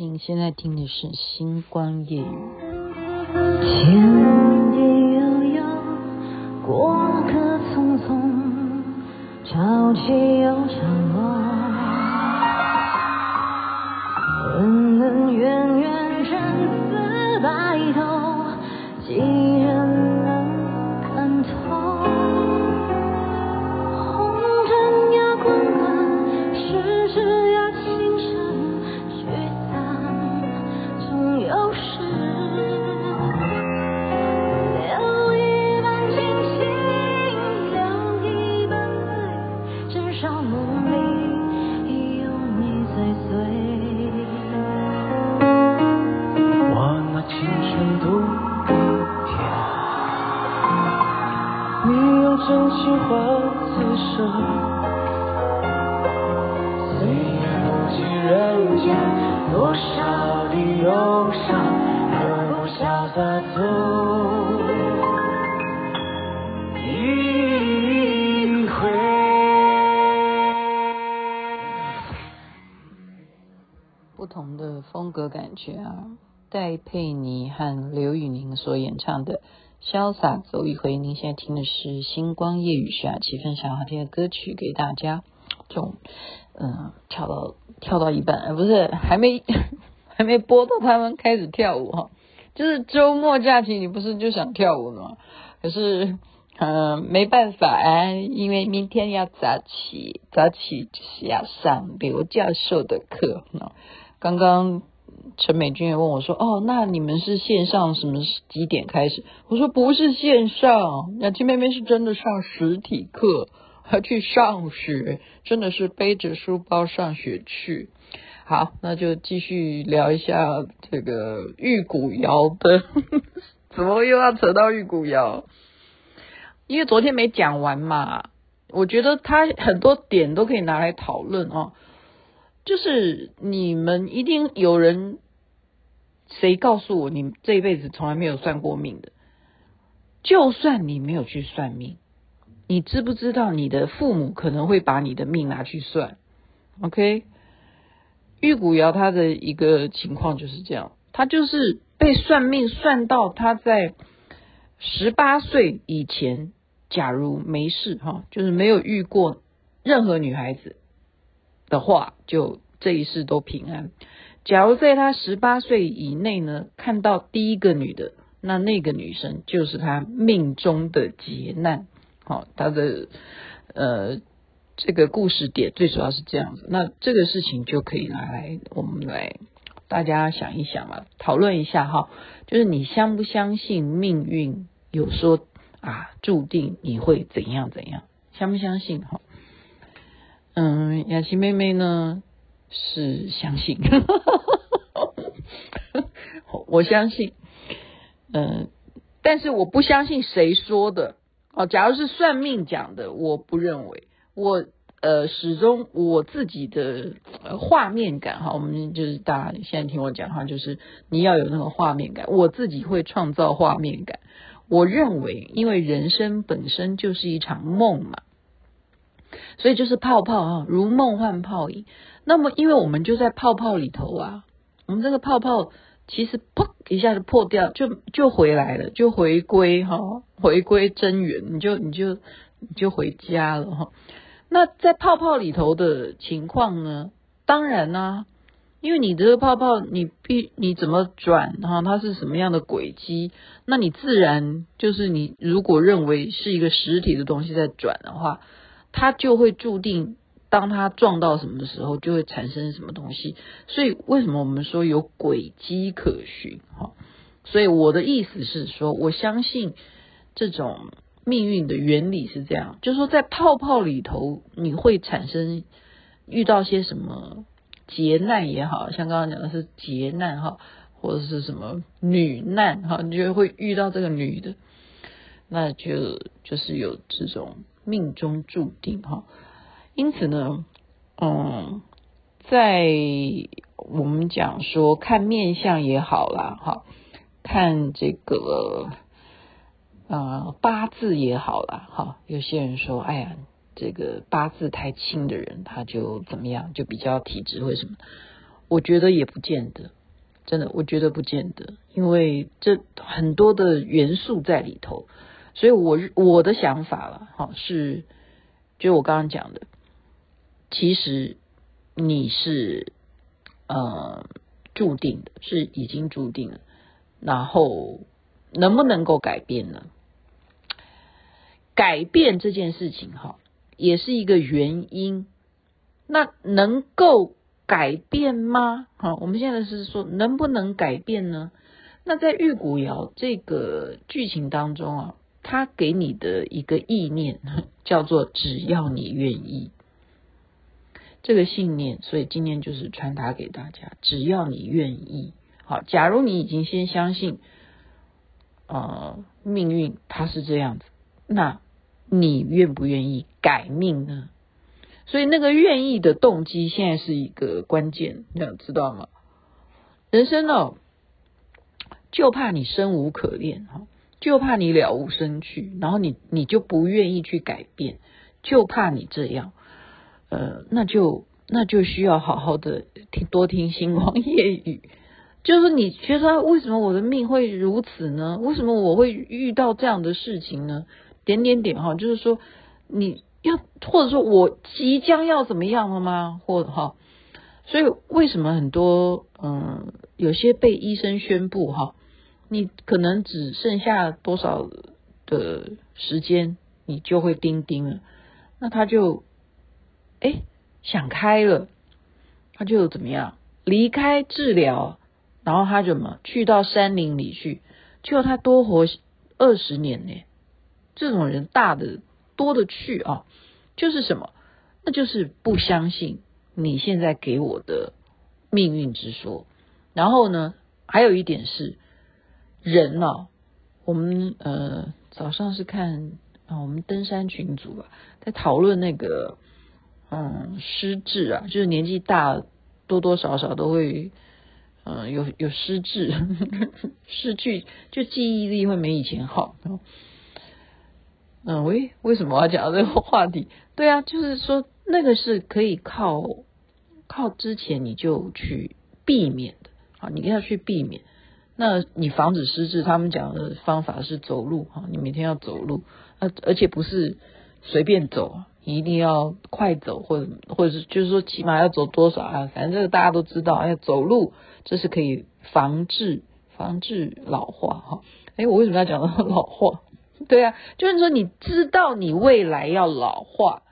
您现在听的是《星光夜雨》。天地悠悠，过客匆匆，潮起又潮落。不同的风格感觉啊，戴佩妮和刘宇宁所演唱的。潇洒走一回，您现在听的是《星光夜语》，徐雅琪分享好听的歌曲给大家。这种，嗯，跳到跳到一半，不是还没 还没播到他们开始跳舞哈，就是周末假期，你不是就想跳舞吗？可是，嗯，没办法啊，因为明天要早起，早起就是要上刘教授的课。刚刚。陈美君也问我说：“哦，那你们是线上什么几点开始？”我说：“不是线上，雅琪妹妹是真的上实体课，还去上学，真的是背着书包上学去。”好，那就继续聊一下这个玉骨遥的，怎么又要扯到玉骨遥？因为昨天没讲完嘛，我觉得他很多点都可以拿来讨论哦。就是你们一定有人，谁告诉我你这一辈子从来没有算过命的？就算你没有去算命，你知不知道你的父母可能会把你的命拿去算？OK，玉骨遥他的一个情况就是这样，他就是被算命算到他在十八岁以前，假如没事哈，就是没有遇过任何女孩子。的话，就这一世都平安。假如在他十八岁以内呢，看到第一个女的，那那个女生就是他命中的劫难。好，他的呃这个故事点最主要是这样子。那这个事情就可以拿来我们来大家想一想嘛，讨论一下哈。就是你相不相信命运有说啊，注定你会怎样怎样？相不相信哈？嗯，雅琪妹妹呢是相信，我相信，嗯，但是我不相信谁说的哦。假如是算命讲的，我不认为。我呃始终我自己的画面感哈，我们就是大家现在听我讲话，就是你要有那个画面感，我自己会创造画面感。我认为，因为人生本身就是一场梦嘛。所以就是泡泡啊，如梦幻泡影。那么，因为我们就在泡泡里头啊，我们这个泡泡其实砰一下就破掉，就就回来了，就回归哈，回归真源，你就你就就回家了哈。那在泡泡里头的情况呢？当然呢、啊，因为你这个泡泡你必你怎么转哈，它是什么样的轨迹，那你自然就是你如果认为是一个实体的东西在转的话。它就会注定，当它撞到什么的时候，就会产生什么东西。所以为什么我们说有轨迹可循？哈，所以我的意思是说，我相信这种命运的原理是这样，就是说在泡泡里头，你会产生遇到些什么劫难也好，像刚刚讲的是劫难哈，或者是什么女难哈，你就会遇到这个女的，那就就是有这种。命中注定哈，因此呢，嗯，在我们讲说看面相也好啦，哈，看这个呃八字也好啦，哈，有些人说，哎呀，这个八字太轻的人，他就怎么样，就比较体质或什么。我觉得也不见得，真的，我觉得不见得，因为这很多的元素在里头，所以我我的想法了，哈，是就我刚刚讲的，其实你是呃注定的，是已经注定了，然后能不能够改变呢？改变这件事情，哈，也是一个原因，那能够。改变吗？好，我们现在是说能不能改变呢？那在玉骨遥这个剧情当中啊，他给你的一个意念叫做“只要你愿意”，这个信念，所以今天就是传达给大家：只要你愿意。好，假如你已经先相信，呃，命运它是这样子，那你愿不愿意改命呢？所以那个愿意的动机，现在是一个关键，你想知道吗？人生哦，就怕你生无可恋哈，就怕你了无生趣，然后你你就不愿意去改变，就怕你这样，呃，那就那就需要好好的听多听星光夜语，就是你觉得为什么我的命会如此呢？为什么我会遇到这样的事情呢？点点点哈，就是说你。要或者说我即将要怎么样了吗？或者哈，所以为什么很多嗯，有些被医生宣布哈，你可能只剩下多少的时间，你就会钉钉了。那他就哎想开了，他就怎么样离开治疗，然后他就么去到山林里去，就他多活二十年呢？这种人大的。多的去啊，就是什么？那就是不相信你现在给我的命运之说。然后呢，还有一点是人呢、啊，我们呃早上是看啊，我们登山群组啊，在讨论那个嗯失智啊，就是年纪大多多少少都会嗯有有失智，失去就记忆力会没以前好。嗯，喂，为什么我要讲这个话题？对啊，就是说那个是可以靠靠之前你就去避免的啊，你要去避免。那你防止失智，他们讲的方法是走路哈，你每天要走路，啊而且不是随便走，你一定要快走，或者或者是就是说起码要走多少啊？反正这个大家都知道，要走路这是可以防治防治老化哈。哎，我为什么要讲到老化？对啊，就是说你知道你未来要老化，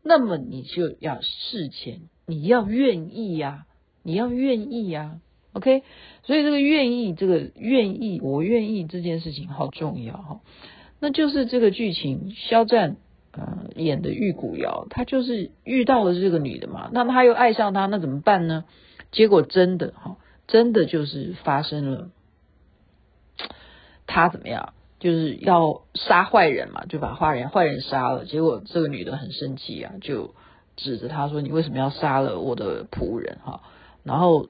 那么你就要事前你要愿意呀，你要愿意呀，OK？所以这个愿意，这个愿意，我愿意这件事情好重要哈。那就是这个剧情，肖战呃演的玉骨遥，他就是遇到了这个女的嘛，那么他又爱上她，那怎么办呢？结果真的哈，真的就是发生了，他怎么样？就是要杀坏人嘛，就把坏人坏人杀了。结果这个女的很生气啊，就指着他说：“你为什么要杀了我的仆人？”哈，然后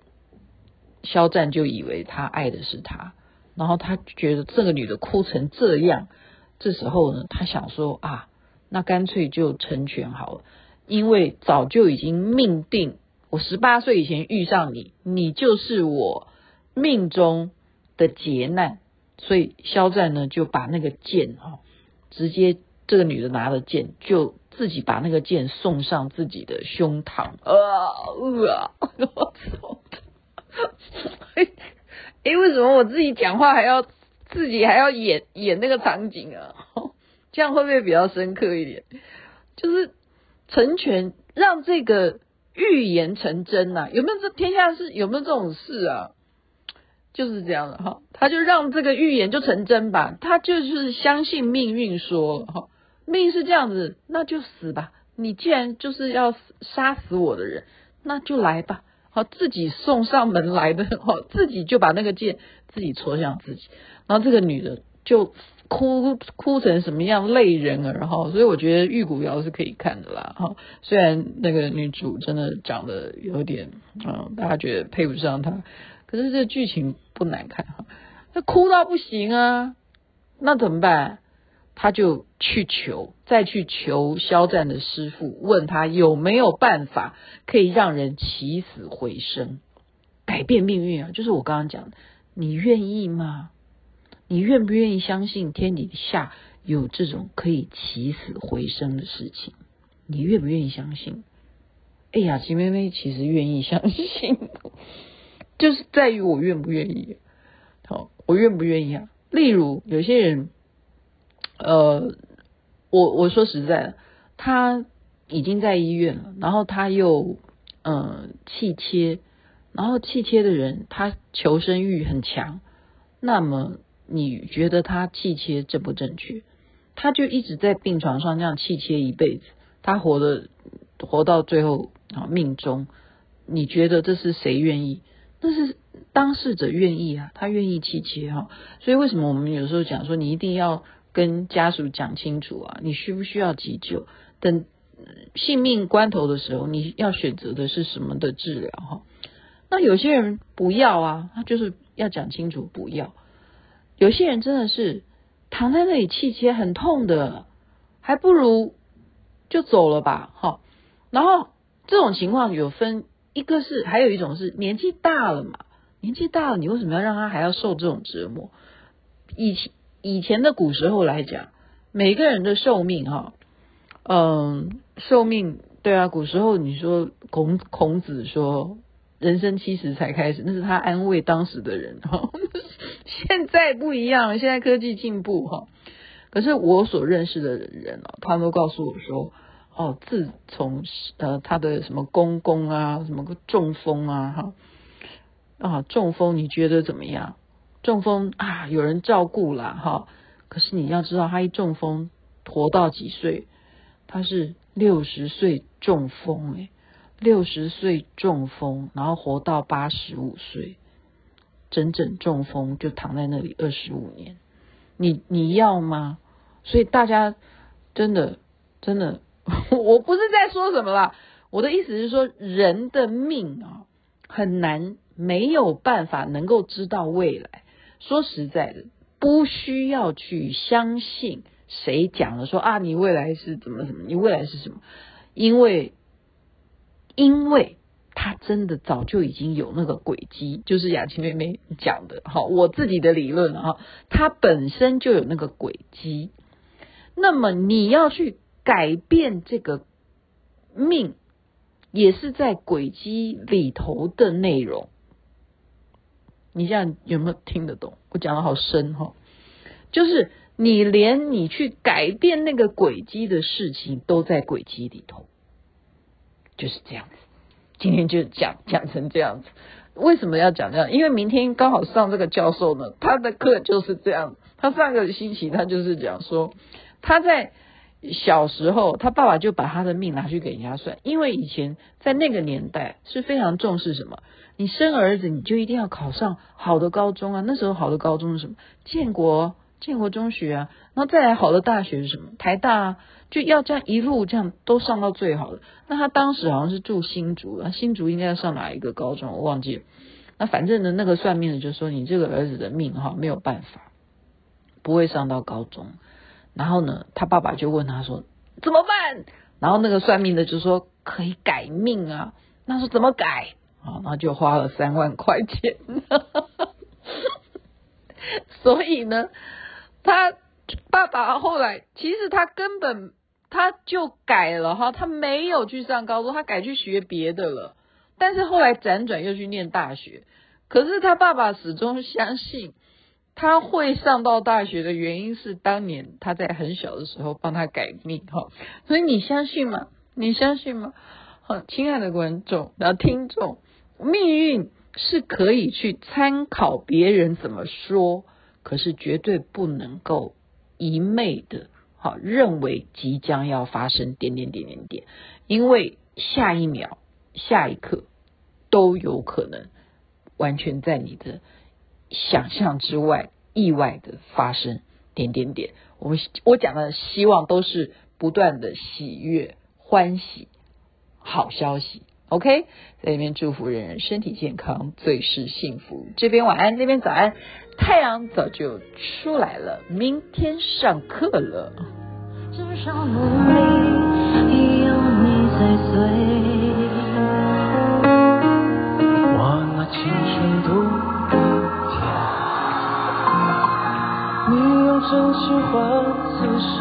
肖战就以为他爱的是他，然后他觉得这个女的哭成这样，这时候呢，他想说啊，那干脆就成全好了，因为早就已经命定，我十八岁以前遇上你，你就是我命中的劫难。所以肖战呢就把那个剑哈，直接这个女的拿了剑，就自己把那个剑送上自己的胸膛啊啊！我操！哎哎，为什么我自己讲话还要自己还要演演那个场景啊？这样会不会比较深刻一点？就是成全，让这个预言成真呐、啊？有没有这天下是有没有这种事啊？就是这样的哈，他就让这个预言就成真吧，他就是相信命运说哈，命是这样子，那就死吧。你既然就是要杀死我的人，那就来吧。好，自己送上门来的哈，自己就把那个剑自己戳向自己，然后这个女的就哭哭成什么样，泪人儿哈。所以我觉得玉骨遥是可以看的啦哈，虽然那个女主真的长得有点嗯，大家觉得配不上她。可是这剧情不难看哈，那哭到不行啊，那怎么办？他就去求，再去求肖战的师傅，问他有没有办法可以让人起死回生。改变命运啊，就是我刚刚讲的，你愿意吗？你愿不愿意相信天底下有这种可以起死回生的事情？你愿不愿意相信？哎呀，琪妹妹其实愿意相信，就是在于我愿不愿意。好，我愿不愿意啊？例如有些人，呃，我我说实在的，他已经在医院了，然后他又呃气切，然后气切的人他求生欲很强，那么你觉得他气切正不正确？他就一直在病床上这样气切一辈子，他活的活到最后啊命中，你觉得这是谁愿意？那是当事者愿意啊，他愿意气切哈，所以为什么我们有时候讲说，你一定要跟家属讲清楚啊，你需不需要急救？等性命关头的时候，你要选择的是什么的治疗哈？那有些人不要啊，他就是要讲清楚不要。有些人真的是躺在那里气切很痛的，还不如就走了吧哈。然后这种情况有分。一个是，还有一种是年纪大了嘛，年纪大了，你为什么要让他还要受这种折磨？以前以前的古时候来讲，每个人的寿命哈，嗯，寿命对啊，古时候你说孔孔子说人生七十才开始，那是他安慰当时的人哈。现在不一样，现在科技进步哈，可是我所认识的人哦，他们都告诉我说。哦，自从呃他的什么公公啊，什么个中风啊，哈啊中风，你觉得怎么样？中风啊，有人照顾了哈。可是你要知道，他一中风，活到几岁？他是六十岁中风，诶，六十岁中风，然后活到八十五岁，整整中风就躺在那里二十五年。你你要吗？所以大家真的真的。我不是在说什么啦，我的意思是说，人的命啊，很难没有办法能够知道未来。说实在的，不需要去相信谁讲了说啊，你未来是怎么怎么，你未来是什么？因为，因为他真的早就已经有那个轨迹，就是雅琪妹妹讲的，哈，我自己的理论啊，他本身就有那个轨迹。那么你要去。改变这个命，也是在轨迹里头的内容。你这样有没有听得懂？我讲的好深哈，就是你连你去改变那个轨迹的事情都在轨迹里头，就是这样子。今天就讲讲成这样子，为什么要讲这样？因为明天刚好上这个教授呢，他的课就是这样。他上个星期他就是讲说他在。小时候，他爸爸就把他的命拿去给人家算，因为以前在那个年代是非常重视什么？你生儿子，你就一定要考上好的高中啊。那时候好的高中是什么？建国，建国中学啊。然后再来好的大学是什么？台大啊，就要这样一路这样都上到最好的。那他当时好像是住新竹，新竹应该要上哪一个高中？我忘记了。那反正呢，那个算命的就说你这个儿子的命哈没有办法，不会上到高中。然后呢，他爸爸就问他说：“怎么办？”然后那个算命的就说：“可以改命啊。”那说怎么改啊？然后就花了三万块钱。所以呢，他爸爸后来其实他根本他就改了哈，他没有去上高中，他改去学别的了。但是后来辗转又去念大学。可是他爸爸始终相信。他会上到大学的原因是当年他在很小的时候帮他改命哈，所以你相信吗？你相信吗？好，亲爱的观众，然后听众，命运是可以去参考别人怎么说，可是绝对不能够一昧的好认为即将要发生点点点点点，因为下一秒、下一刻都有可能完全在你的。想象之外，意外的发生点点点。我们我讲的希望都是不断的喜悦、欢喜、好消息。OK，在这边祝福人人身体健康，最是幸福。这边晚安，那边早安。太阳早就出来了，明天上课了。至少真心换此生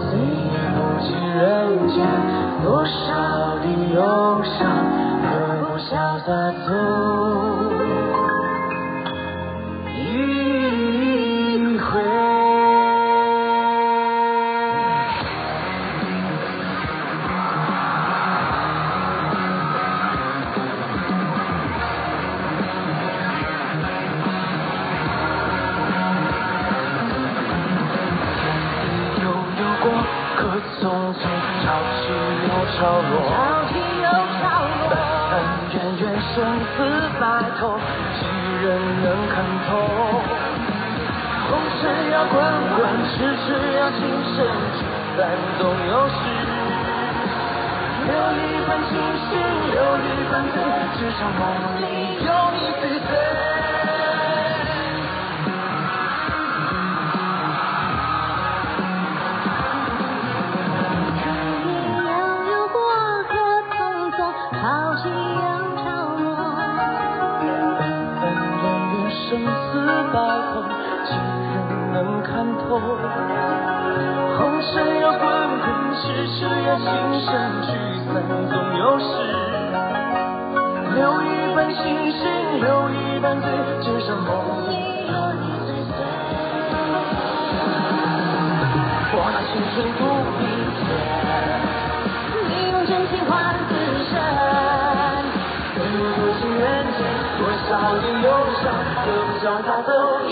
岁月不知人间多少的忧伤何不潇洒走？今生聚散终有时。留一半清醒留一半醉至少梦里有你追随情深聚散总有时，留一半清醒，留一半醉，至少梦里有你追随。我拿青春赌明天，你用真情换此生。多少不情人间，多少的忧伤，何不叫它走一？